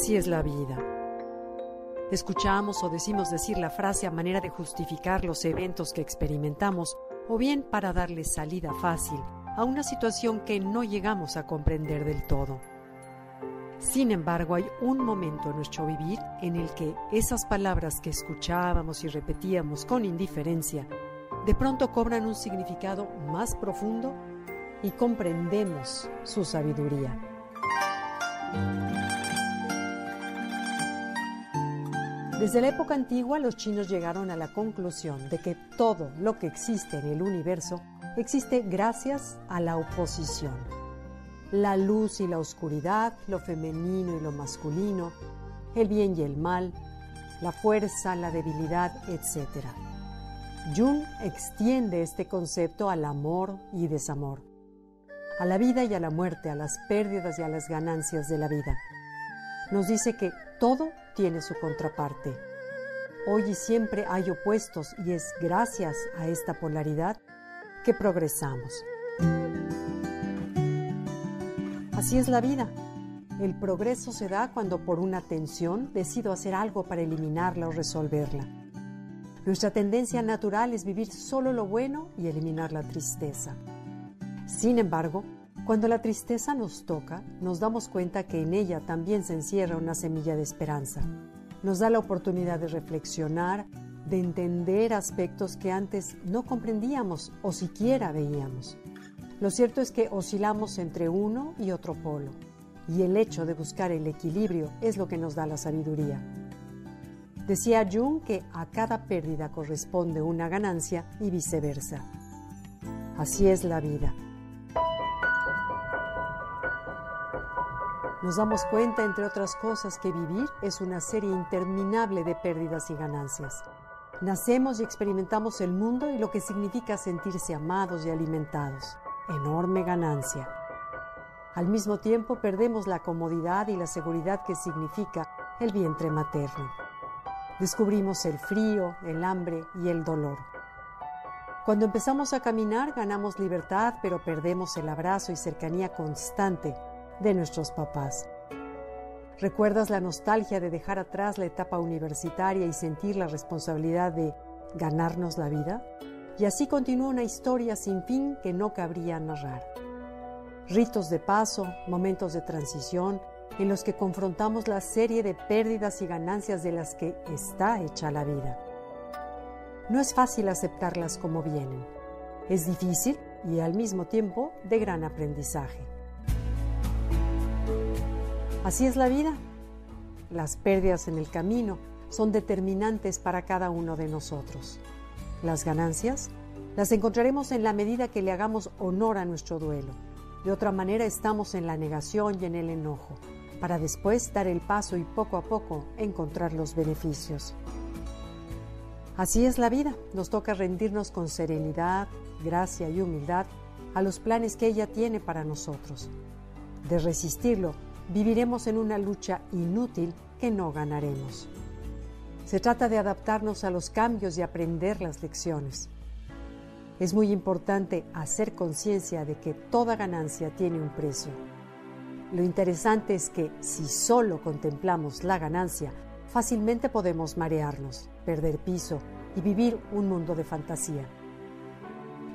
Así es la vida. Escuchamos o decimos decir la frase a manera de justificar los eventos que experimentamos o bien para darle salida fácil a una situación que no llegamos a comprender del todo. Sin embargo, hay un momento en nuestro vivir en el que esas palabras que escuchábamos y repetíamos con indiferencia de pronto cobran un significado más profundo y comprendemos su sabiduría. Desde la época antigua los chinos llegaron a la conclusión de que todo lo que existe en el universo existe gracias a la oposición. La luz y la oscuridad, lo femenino y lo masculino, el bien y el mal, la fuerza, la debilidad, etc. Jung extiende este concepto al amor y desamor, a la vida y a la muerte, a las pérdidas y a las ganancias de la vida. Nos dice que todo tiene su contraparte. Hoy y siempre hay opuestos y es gracias a esta polaridad que progresamos. Así es la vida. El progreso se da cuando por una tensión decido hacer algo para eliminarla o resolverla. Nuestra tendencia natural es vivir solo lo bueno y eliminar la tristeza. Sin embargo, cuando la tristeza nos toca, nos damos cuenta que en ella también se encierra una semilla de esperanza. Nos da la oportunidad de reflexionar, de entender aspectos que antes no comprendíamos o siquiera veíamos. Lo cierto es que oscilamos entre uno y otro polo, y el hecho de buscar el equilibrio es lo que nos da la sabiduría. Decía Jung que a cada pérdida corresponde una ganancia y viceversa. Así es la vida. Nos damos cuenta, entre otras cosas, que vivir es una serie interminable de pérdidas y ganancias. Nacemos y experimentamos el mundo y lo que significa sentirse amados y alimentados. Enorme ganancia. Al mismo tiempo perdemos la comodidad y la seguridad que significa el vientre materno. Descubrimos el frío, el hambre y el dolor. Cuando empezamos a caminar ganamos libertad, pero perdemos el abrazo y cercanía constante de nuestros papás. ¿Recuerdas la nostalgia de dejar atrás la etapa universitaria y sentir la responsabilidad de ganarnos la vida? Y así continúa una historia sin fin que no cabría narrar. Ritos de paso, momentos de transición, en los que confrontamos la serie de pérdidas y ganancias de las que está hecha la vida. No es fácil aceptarlas como vienen. Es difícil y al mismo tiempo de gran aprendizaje. Así es la vida. Las pérdidas en el camino son determinantes para cada uno de nosotros. Las ganancias las encontraremos en la medida que le hagamos honor a nuestro duelo. De otra manera estamos en la negación y en el enojo, para después dar el paso y poco a poco encontrar los beneficios. Así es la vida, nos toca rendirnos con serenidad, gracia y humildad a los planes que ella tiene para nosotros. De resistirlo, viviremos en una lucha inútil que no ganaremos. Se trata de adaptarnos a los cambios y aprender las lecciones. Es muy importante hacer conciencia de que toda ganancia tiene un precio. Lo interesante es que si solo contemplamos la ganancia, fácilmente podemos marearnos, perder piso y vivir un mundo de fantasía.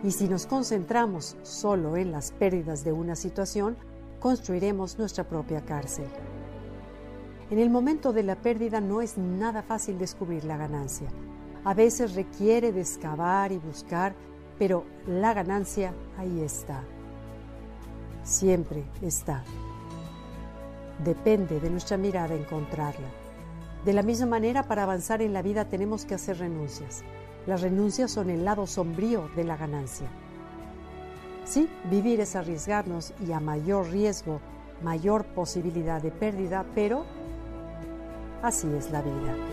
Y si nos concentramos solo en las pérdidas de una situación, construiremos nuestra propia cárcel. En el momento de la pérdida no es nada fácil descubrir la ganancia. A veces requiere de excavar y buscar, pero la ganancia ahí está. Siempre está. Depende de nuestra mirada encontrarla. De la misma manera, para avanzar en la vida tenemos que hacer renuncias. Las renuncias son el lado sombrío de la ganancia. Sí, vivir es arriesgarnos y a mayor riesgo, mayor posibilidad de pérdida, pero así es la vida.